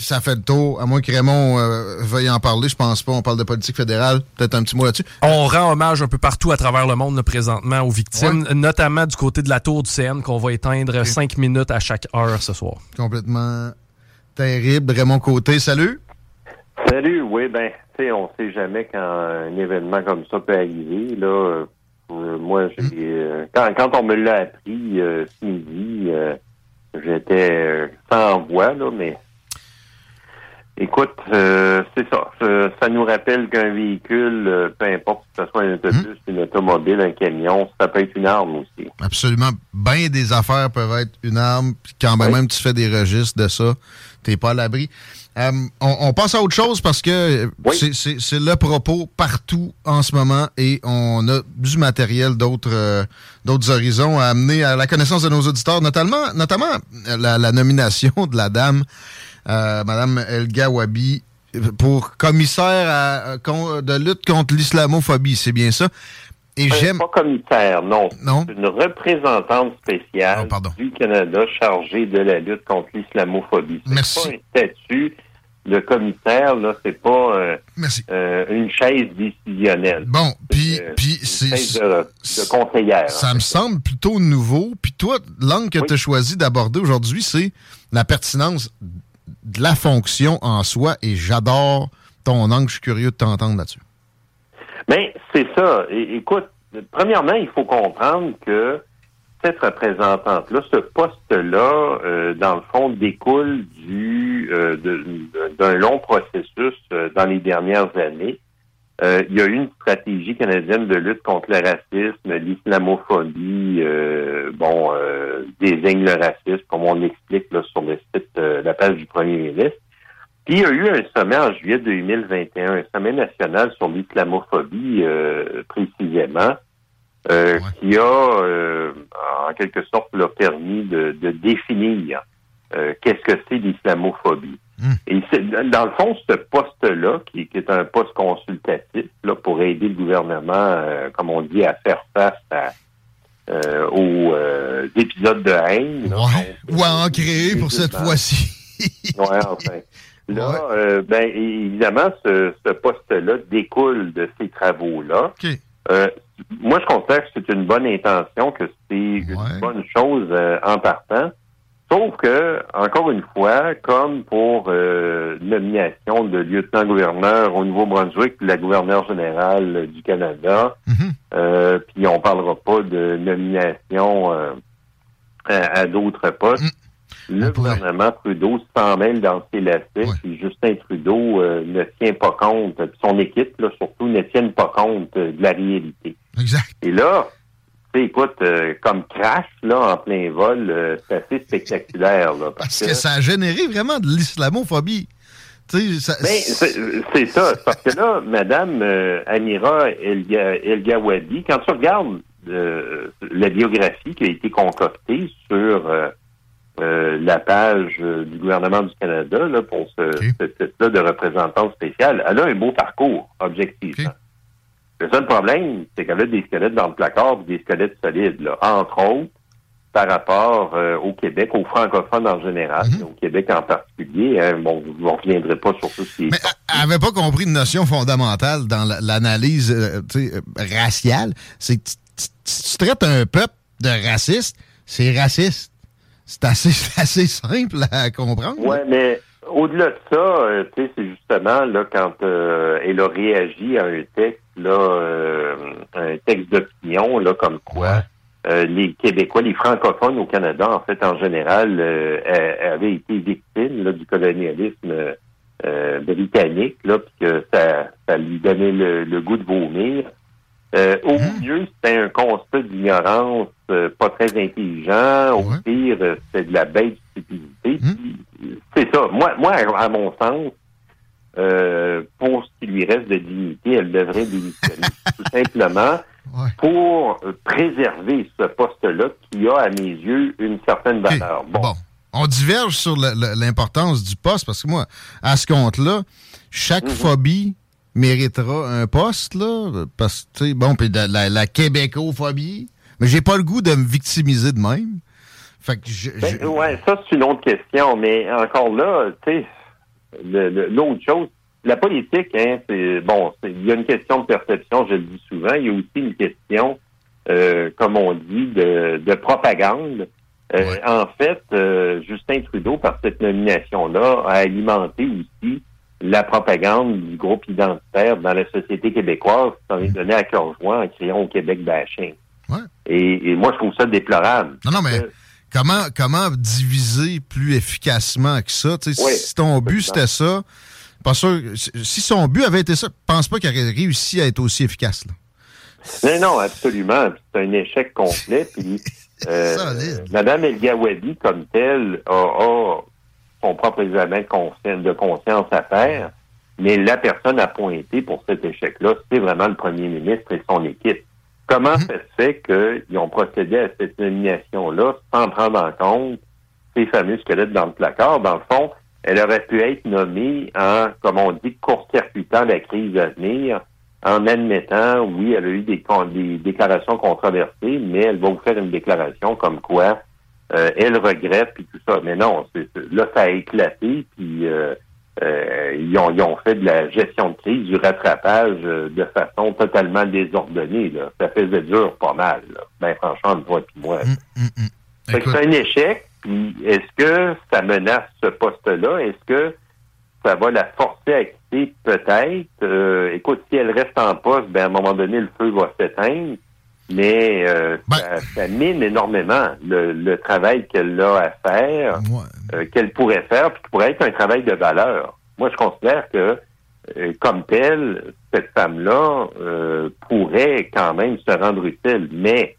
Ça fait le tour, à moins que Raymond euh, veuille en parler, je pense pas. On parle de politique fédérale. Peut-être un petit mot là-dessus. On rend hommage un peu partout à travers le monde là, présentement aux victimes, notamment du côté de la tour du CN qu'on va éteindre cinq minutes à chaque heure ce soir. Complètement terrible. Raymond Côté, salut. Salut, oui, ben, tu sais, on sait jamais quand un événement comme ça peut arriver. Là, Euh, moi, j'ai, euh, quand, quand on me l'a appris euh, ce midi, euh, j'étais sans voix, là, mais écoute, euh, c'est ça. Ça, ça nous rappelle qu'un véhicule, euh, peu importe que ce soit un autobus, une automobile, un camion, ça peut être une arme aussi. Absolument. Bien des affaires peuvent être une arme. Quand même tu fais des registres de ça, t'es pas à l'abri. Euh, on, on passe à autre chose parce que euh, c'est- le propos partout en ce moment et on a du matériel d'autres euh, d'autres horizons à amener à la connaissance de nos auditeurs, notamment, notamment euh, la, la nomination de la dame, euh, Madame Elga Wabi, pour commissaire à- à- con- de lutte contre l'islamophobie, c'est bien ça? Et Euh, j'aime. Pas commissaire, non. Non? Une représentante spéciale Oh, du Canada chargée de la lutte contre l'islamophobie. Merci. pas un statut de commissaire, là, c'est pas euh, euh, une chaise décisionnelle. Bon, puis Euh, c'est chaise de, de conseillère. Ça me semble plutôt nouveau. Puis toi, l'angle que tu as choisi d'aborder aujourd'hui, c'est la pertinence de la fonction en soi. Et j'adore ton angle. Je suis curieux de t'entendre là-dessus. Mais c'est ça. Écoute, premièrement, il faut comprendre que cette représentante-là, ce poste-là, euh, dans le fond, découle du euh, d'un long processus euh, dans les dernières années. Euh, il y a eu une stratégie canadienne de lutte contre le racisme, l'islamophobie, euh, bon, euh, désigne le racisme, comme on l'explique là, sur le site, euh, la page du premier ministre. Puis il y a eu un sommet en juillet 2021, un sommet national sur l'islamophobie euh, précisément, euh, qui a euh, en quelque sorte là, permis de, de définir euh, qu'est-ce que c'est l'islamophobie. Et c'est, dans le fond, ce poste-là, qui, qui est un poste consultatif, là, pour aider le gouvernement, euh, comme on dit, à faire face à, euh, aux euh, épisodes de haine. là. Ou à en créer pour cette fois-ci. Ouais, enfin. Là, euh, ben, évidemment, ce, ce poste-là découle de ces travaux-là. Moi, je considère que c'est une bonne intention, que c'est une bonne chose en partant. Sauf que, encore une fois, comme pour euh, nomination de lieutenant-gouverneur au Nouveau-Brunswick, la gouverneure générale du Canada, Mhm. euh, puis on parlera pas de nomination euh, à, à d'autres postes. Le On pourrait. gouvernement Trudeau s'en mêle dans ses lacets, puis Justin Trudeau euh, ne tient pas compte, puis son équipe, là, surtout, ne tiennent pas compte de la réalité. Exact. Et là, écoute, euh, comme crash, là, en plein vol, euh, c'est assez spectaculaire, là. Parce que ça a généré vraiment de l'islamophobie. Sais, ça- Ben, c'est ça. Parce que là, Madame euh, Amira El, El Gawadi, quand tu regardes la biographie qui a été concoctée sur la page du gouvernement du Canada là, pour ce, titre-là de représentante spéciale, elle a un beau parcours, objectivement. Ok. Le seul problème, c'est qu'elle a des squelettes dans le placard, puis des squelettes solides, là. entre autres, par rapport euh, au Québec, aux francophones en général, Mhm. au Québec en particulier. hein. bon, je ne reviendrai pas sur tout ce qui est Mais elle avait pas compris une notion fondamentale dans la- l'analyse euh, euh, raciale. C'est que tu- traites un peuple de raciste, c'est raciste. C'est assez, simple à comprendre. Ouais, mais au-delà de ça, tu sais, c'est justement là quand euh, elle a réagi à un texte là, euh, un texte d'opinion là, comme quoi euh, les Québécois, les francophones au Canada, en fait, en général, euh, avaient été victimes là, du colonialisme britannique, là, puis que ça, ça lui donnait le, le goût de vomir. Euh, au Mhm. mieux, c'était un constat d'ignorance euh, pas très intelligent. Au Ouais. pire, c'était de la bête stupidité. Mhm. C'est ça. Moi, moi, à mon sens, euh, pour ce qui lui reste de dignité, elle devrait démissionner. Tout simplement Ouais. pour euh, préserver ce poste-là qui a, à mes yeux, une certaine valeur. Bon. On diverge sur l'importance du poste parce que moi, à ce compte-là, chaque Mhm. phobie méritera un poste, là. Parce que, tu sais, bon, puis de la, la québécophobie. Mais j'ai pas le goût de me victimiser de même. Fait que je. Ben, je- ouais, ça, c'est une autre question. Mais encore là, tu sais, l'autre chose, la politique, hein, c'est bon, il y a une question de perception, je le dis souvent. Il y a aussi une question, euh, comme on dit, de, de propagande. Euh, Ouais. En fait, euh, Justin Trudeau, par cette nomination-là, a alimenté aussi la propagande du groupe identitaire dans la société québécoise qui s'en est donné à cœur en créant au Québec bashing. Ouais. Et, et moi, je trouve ça déplorable. Non, non, mais comment, comment diviser plus efficacement que ça? Oui, si ton but c'était ça, pas sûr. si- son but avait été ça, je pense pas qu'il aurait réussi à être aussi efficace. Là. Non, non, absolument. C'est un échec complet. Puis, euh. Madame El Gawadi, comme telle, a, a son propre examen de conscience, de conscience à faire. Mais la personne à pointer pour cet échec-là, c'est vraiment le premier ministre et son équipe. Comment Mhm. ça se fait qu'ils ont procédé à cette nomination-là sans prendre en compte ces fameux squelettes dans le placard? Dans le fond, elle aurait pu être nommée en, comme on dit, court-circuitant la crise à venir, en admettant, oui, elle a eu des, déclarations controversées, mais elle va vous faire une déclaration comme quoi euh, elle regrette puis tout ça. Mais non, c'est- là, ça a éclaté, puis euh, euh, ils, ont, ils ont fait de la gestion de crise, du rattrapage euh, de façon totalement désordonnée. Là. Ça faisait dur pas mal. Là. Ben franchement, toi et moi. Écoute, c'est un échec. Puis est-ce que ça menace ce poste-là? Est-ce que ça va la forcer à quitter? Peut-être. Euh, écoute, si elle reste en poste, ben à un moment donné, le feu va s'éteindre. Mais euh, Ben- ça, ça mine énormément le, le travail qu'elle a à faire, ouais. euh, qu'elle pourrait faire, puis qui pourrait être un travail de valeur. Moi, je considère que, euh, comme telle, cette femme-là euh, pourrait quand même se rendre utile. Mais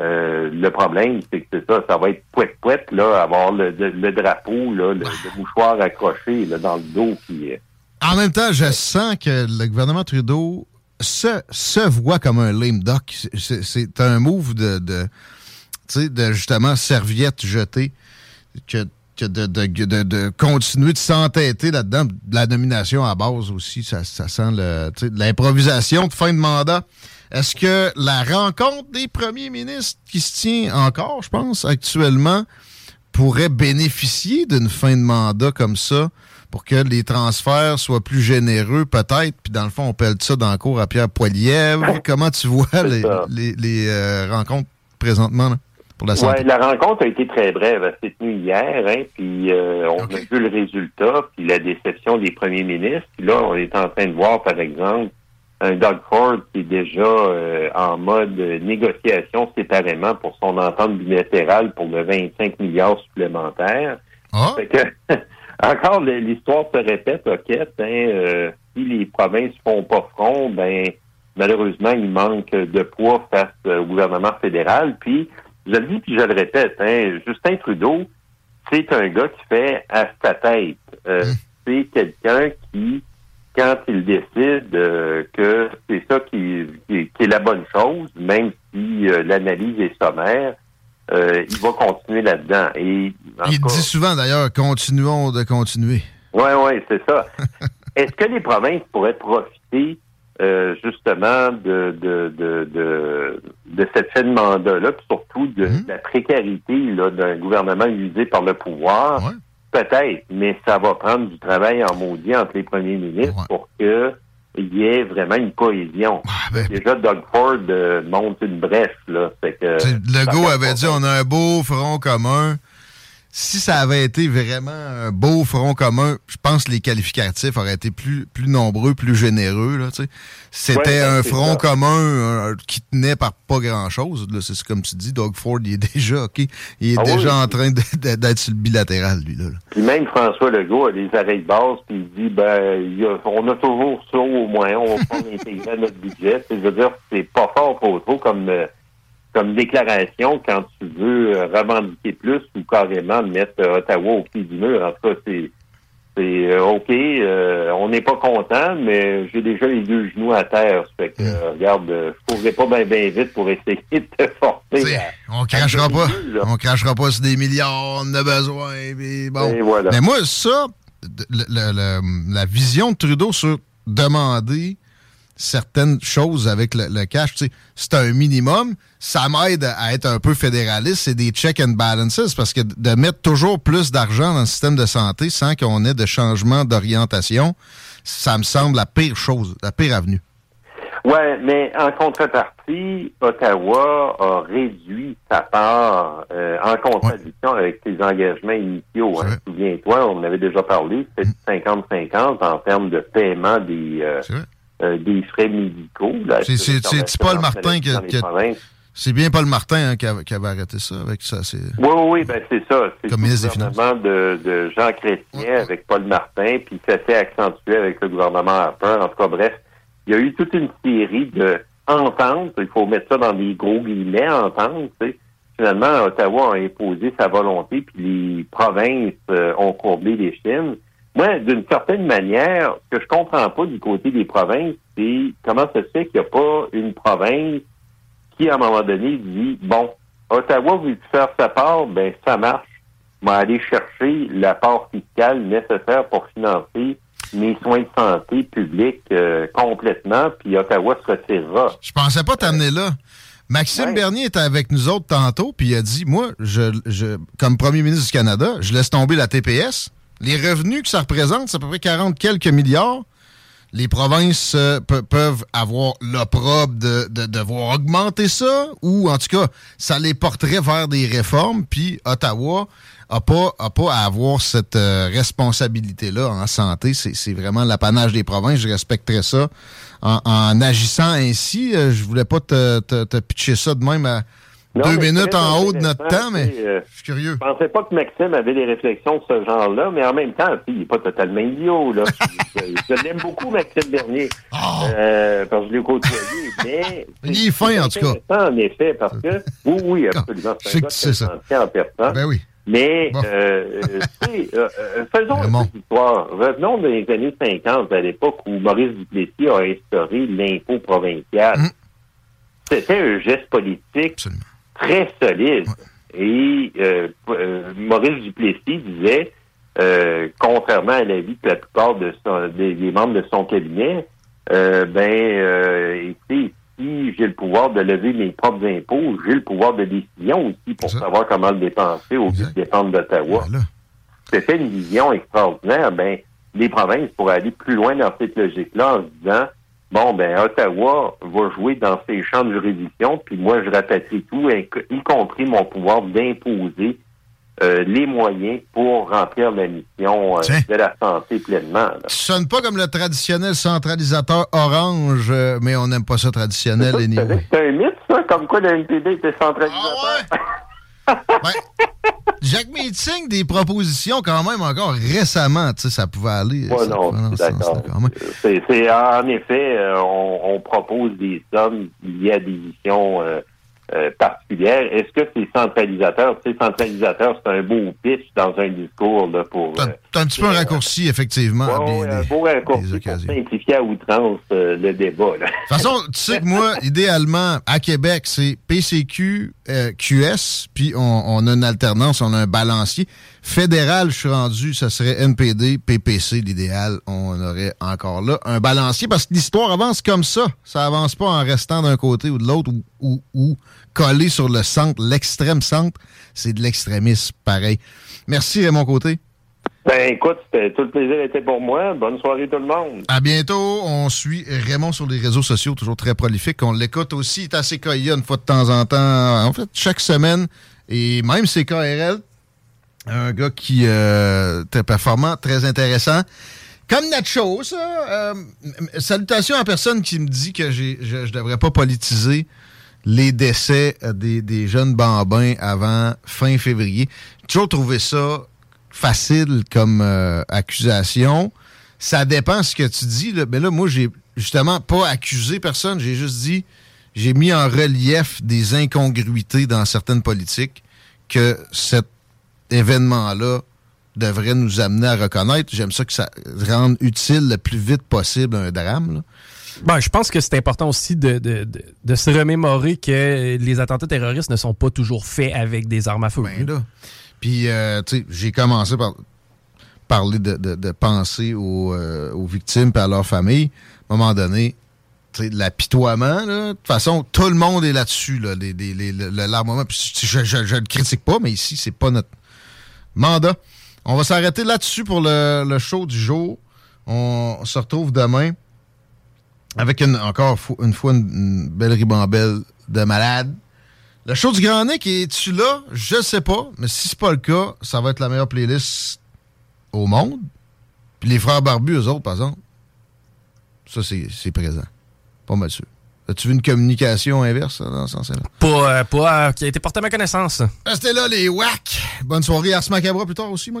euh, le problème, c'est que c'est ça, ça va être pouette-pouette, là, avoir le, le- le drapeau, là, le, mouchoir accroché là, dans le dos. Euh, En même temps, je sens que le gouvernement Trudeau se, se voit comme un lame duck. C'est- un move de, de, de justement serviette jetée que, que de, de, de, continuer de s'entêter là-dedans. La nomination à base aussi, ça, ça sent l'improvisation de fin de mandat. Est-ce que la rencontre des premiers ministres qui se tient encore, je pense, actuellement, pourrait bénéficier d'une fin de mandat comme ça? Pour que les transferts soient plus généreux, peut-être. Puis dans le fond, on pèle ça dans le cours à Pierre Poilievre. Comment tu vois les, ça. les, les, euh, rencontres présentement? Là? pour la santé? Ouais, la rencontre a été très brève. Elle s'est tenue hier, hein, puis euh, on a vu le résultat, puis la déception des premiers ministres. Puis là, on est en train de voir, par exemple, un Doug Ford qui est déjà euh, en mode négociation séparément pour son entente bilatérale pour le 25 milliards supplémentaires. Ah, Fait que, encore, l'histoire se répète, OK, hein, euh, si les provinces font pas front, ben malheureusement, il manque de poids face au gouvernement fédéral. Puis, je le dis, puis je le répète, hein, Justin Trudeau, c'est un gars qui fait à sa tête. Euh, C'est quelqu'un qui, quand il décide euh, que c'est ça qui, qui- qui est la bonne chose, même si euh, l'analyse est sommaire, euh, il va continuer là-dedans. Et il cas- dit souvent d'ailleurs, continuons de continuer. oui, oui, c'est ça. Est-ce que les provinces pourraient profiter euh, justement de, de, de, de, de cette fin de mandat-là, puis surtout de, Mhm. la précarité d'un gouvernement usé par le pouvoir? Ouais. Peut-être, mais ça va prendre du travail en maudit entre les premiers ministres Ouais. pour que il y ait vraiment une cohésion. Ah, ben, Déjà, Doug Ford euh, monte une brèche, là. Fait que, Legault ça avait dit on a un beau front commun. Si ça avait été vraiment un beau front commun, je pense que les qualificatifs auraient été plus, plus nombreux, plus généreux. là, tu sais. C'était Ouais, un front ça. commun euh, qui tenait par pas grand-chose. C'est comme tu dis, Doug Ford, il est déjà OK. Il est Ah déjà oui. en train d'être sur le bilatéral, lui. Là, là. Puis même François Legault a des arrêts de base, puis il dit ben il y a- on a toujours ça au moins, on va pas l'intégrer à notre budget. Je veux dire, c'est pas fort trop trop comme euh, comme déclaration quand tu veux euh, revendiquer plus ou carrément mettre euh, Ottawa au pied du mur. En tout cas, c'est c'est euh, OK, euh, on n'est pas content, mais j'ai déjà les deux genoux à terre. Fait que, euh, regarde, euh, je courrais pas bien bien vite pour essayer de te forcer. À- on crachera pas. là. On crachera pas sur des milliards, on a besoin. bon. Et voilà. Mais moi, ça, le- le- le- la vision de Trudeau sur demander certaines choses avec le, le cash, tu sais, c'est un minimum. Ça m'aide à être un peu fédéraliste. C'est des check and balances parce que de mettre toujours plus d'argent dans le système de santé sans qu'on ait de changement d'orientation, ça me semble la pire chose, la pire avenue. Ouais, mais en contrepartie, Ottawa a réduit sa part euh, en contradiction avec ses engagements initiaux. Hein. Souviens-toi, on en avait déjà parlé, c'était du 50-50 en termes de paiement des, euh, des frais médicaux. C'est- Paul Martin qui a-. C'est bien Paul Martin hein, qui, avait, qui avait arrêté ça avec ça. Oui, oui, oui, ben c'est ça. C'est Comme le ministre des gouvernement de, de Jean Chrétien avec Paul Martin, puis ça s'est accentué avec le gouvernement Harper. En tout cas, bref, il y a eu toute une série de ententes. Il faut mettre ça dans des gros guillemets, ententes. Finalement, Ottawa a imposé sa volonté, puis les provinces euh, ont courbé les chines. Moi, d'une certaine manière, ce que je comprends pas du côté des provinces, c'est comment ça se fait qu'il n'y a pas une province qui, à un moment donné, dit bon, Ottawa veut faire sa part, ben ça marche. On va aller chercher la part fiscale nécessaire pour financer mes soins de santé publics euh, complètement, puis Ottawa se retirera. Je pensais pas t'amener là. Maxime Ouais. Bernier était avec nous autres tantôt, puis il a dit Moi, je, je, comme premier ministre du Canada, je laisse tomber la TPS. Les revenus que ça représente, c'est à peu près 40 quelques milliards. Les provinces euh, pe- peuvent avoir l'opprobre de, de devoir augmenter ça, ou en tout cas, ça les porterait vers des réformes, puis Ottawa a pas, a pas à avoir cette euh, responsabilité-là en santé. C'est c'est vraiment l'apanage des provinces. Je respecterais ça en, en agissant ainsi. Euh, je voulais pas te, te, te pitcher ça de même à Non, deux minutes en haut de notre temps, mais euh, je suis curieux. Je pensais pas que Maxime avait des réflexions de ce genre-là, mais en même temps, il n'est pas totalement idiot. Là. je je l'aime beaucoup, Maxime Bernier, Ah! euh, parce que je l'ai côtoyé. Mais Il est fin, en tout cas. En effet, parce que oui, oui, absolument. Je C'est que gars tu sais ça. en personne. Ben oui. Mais, Bon. euh, faisons Raymond. un peu d'histoire. Revenons des années 50, à l'époque où Maurice Duplessis a instauré l'impôt provincial. Hum. C'était un geste politique Absolument. Très solide. Et euh, euh, Maurice Duplessis disait, euh, contrairement à l'avis de la plupart de son- des, des membres de son cabinet, euh, ben, euh, écoutez, si j'ai le pouvoir de lever mes propres impôts, j'ai le pouvoir de décision aussi pour savoir comment le dépenser au lieu de dépendre d'Ottawa. Voilà. C'était une vision extraordinaire. Ben, les provinces pourraient aller plus loin dans cette logique-là en se disant, bon, ben Ottawa va jouer dans ses champs de juridiction, puis moi, je rapatrie tout, y compris mon pouvoir d'imposer euh, les moyens pour remplir la mission euh, de la santé pleinement. Ça sonne pas comme le traditionnel centralisateur orange, euh, mais on n'aime pas ça traditionnel. C'est un mythe, ça, comme quoi le NPD était centralisateur. Ah ouais? Jacques Meeting, des propositions quand même encore récemment, tu sais, ça pouvait aller. Ouais, non, d'accord. C'est en effet, on, propose des sommes liées à des missions euh, particulière. Est-ce que c'est centralisateur? C'est centralisateur, c'est un beau pitch dans un discours là, pour. C'est un petit peu un euh, raccourci, effectivement. un beau raccourci pour simplifier à outrance euh, le débat. De toute façon, tu sais que moi, idéalement, à Québec, c'est PCQ, QS, puis on, on, a une alternance, on a un balancier. Fédéral, je suis rendu, ça serait NPD, PPC, l'idéal. On aurait encore là un balancier parce que l'histoire avance comme ça. Ça avance pas en restant d'un côté ou de l'autre ou, ou, collé sur le centre, l'extrême centre. C'est de l'extrémisme pareil. Merci Raymond Côté. Ben écoute, tout le plaisir était pour moi. Bonne soirée tout le monde. À bientôt. On suit Raymond sur les réseaux sociaux, toujours très prolifique. On l'écoute aussi. Il est assez une fois de temps en temps. En fait, chaque semaine. Et même c'est KRL, un gars qui euh, était performant, très intéressant. Comme Nacho, ça. Euh, salutations à personne qui me dit que je ne devrais pas politiser les décès des, des, jeunes bambins avant fin février. J'ai toujours trouvé ça facile comme euh, accusation. Ça dépend ce que tu dis. Là. Mais là, moi, j'ai justement pas accusé personne. J'ai juste dit, j'ai mis en relief des incongruités dans certaines politiques que cette événement-là devrait nous amener à reconnaître. J'aime ça que ça rende utile le plus vite possible un drame. Ben, je pense que c'est important aussi de, de, se remémorer que les attentats terroristes ne sont pas toujours faits avec des armes à feu. Ben Puis, euh, tu sais, j'ai commencé par parler de, de penser aux, euh, aux victimes et à leurs familles. À un moment donné, l'apitoiement, de toute façon, tout le monde est là-dessus, là, l'armement. Je, je, je, le critique pas, mais ici, c'est pas notre mandat. On va s'arrêter là-dessus pour le, show du jour. On se retrouve demain avec une, encore une fois une, belle ribambelle de malade. Le show du Grand Nick, es-tu là? Je sais pas, mais si c'est pas le cas, ça va être la meilleure playlist au monde. Puis les frères barbus, eux autres, par exemple, ça, c'est présent. Pas mal sûr. As-tu vu une communication inverse dans ce sens-là? Pas, euh, pas euh, qui a été porté à ma connaissance. Restez là, les WAC. Bonne soirée. Ars Macabra plus tard aussi, moi,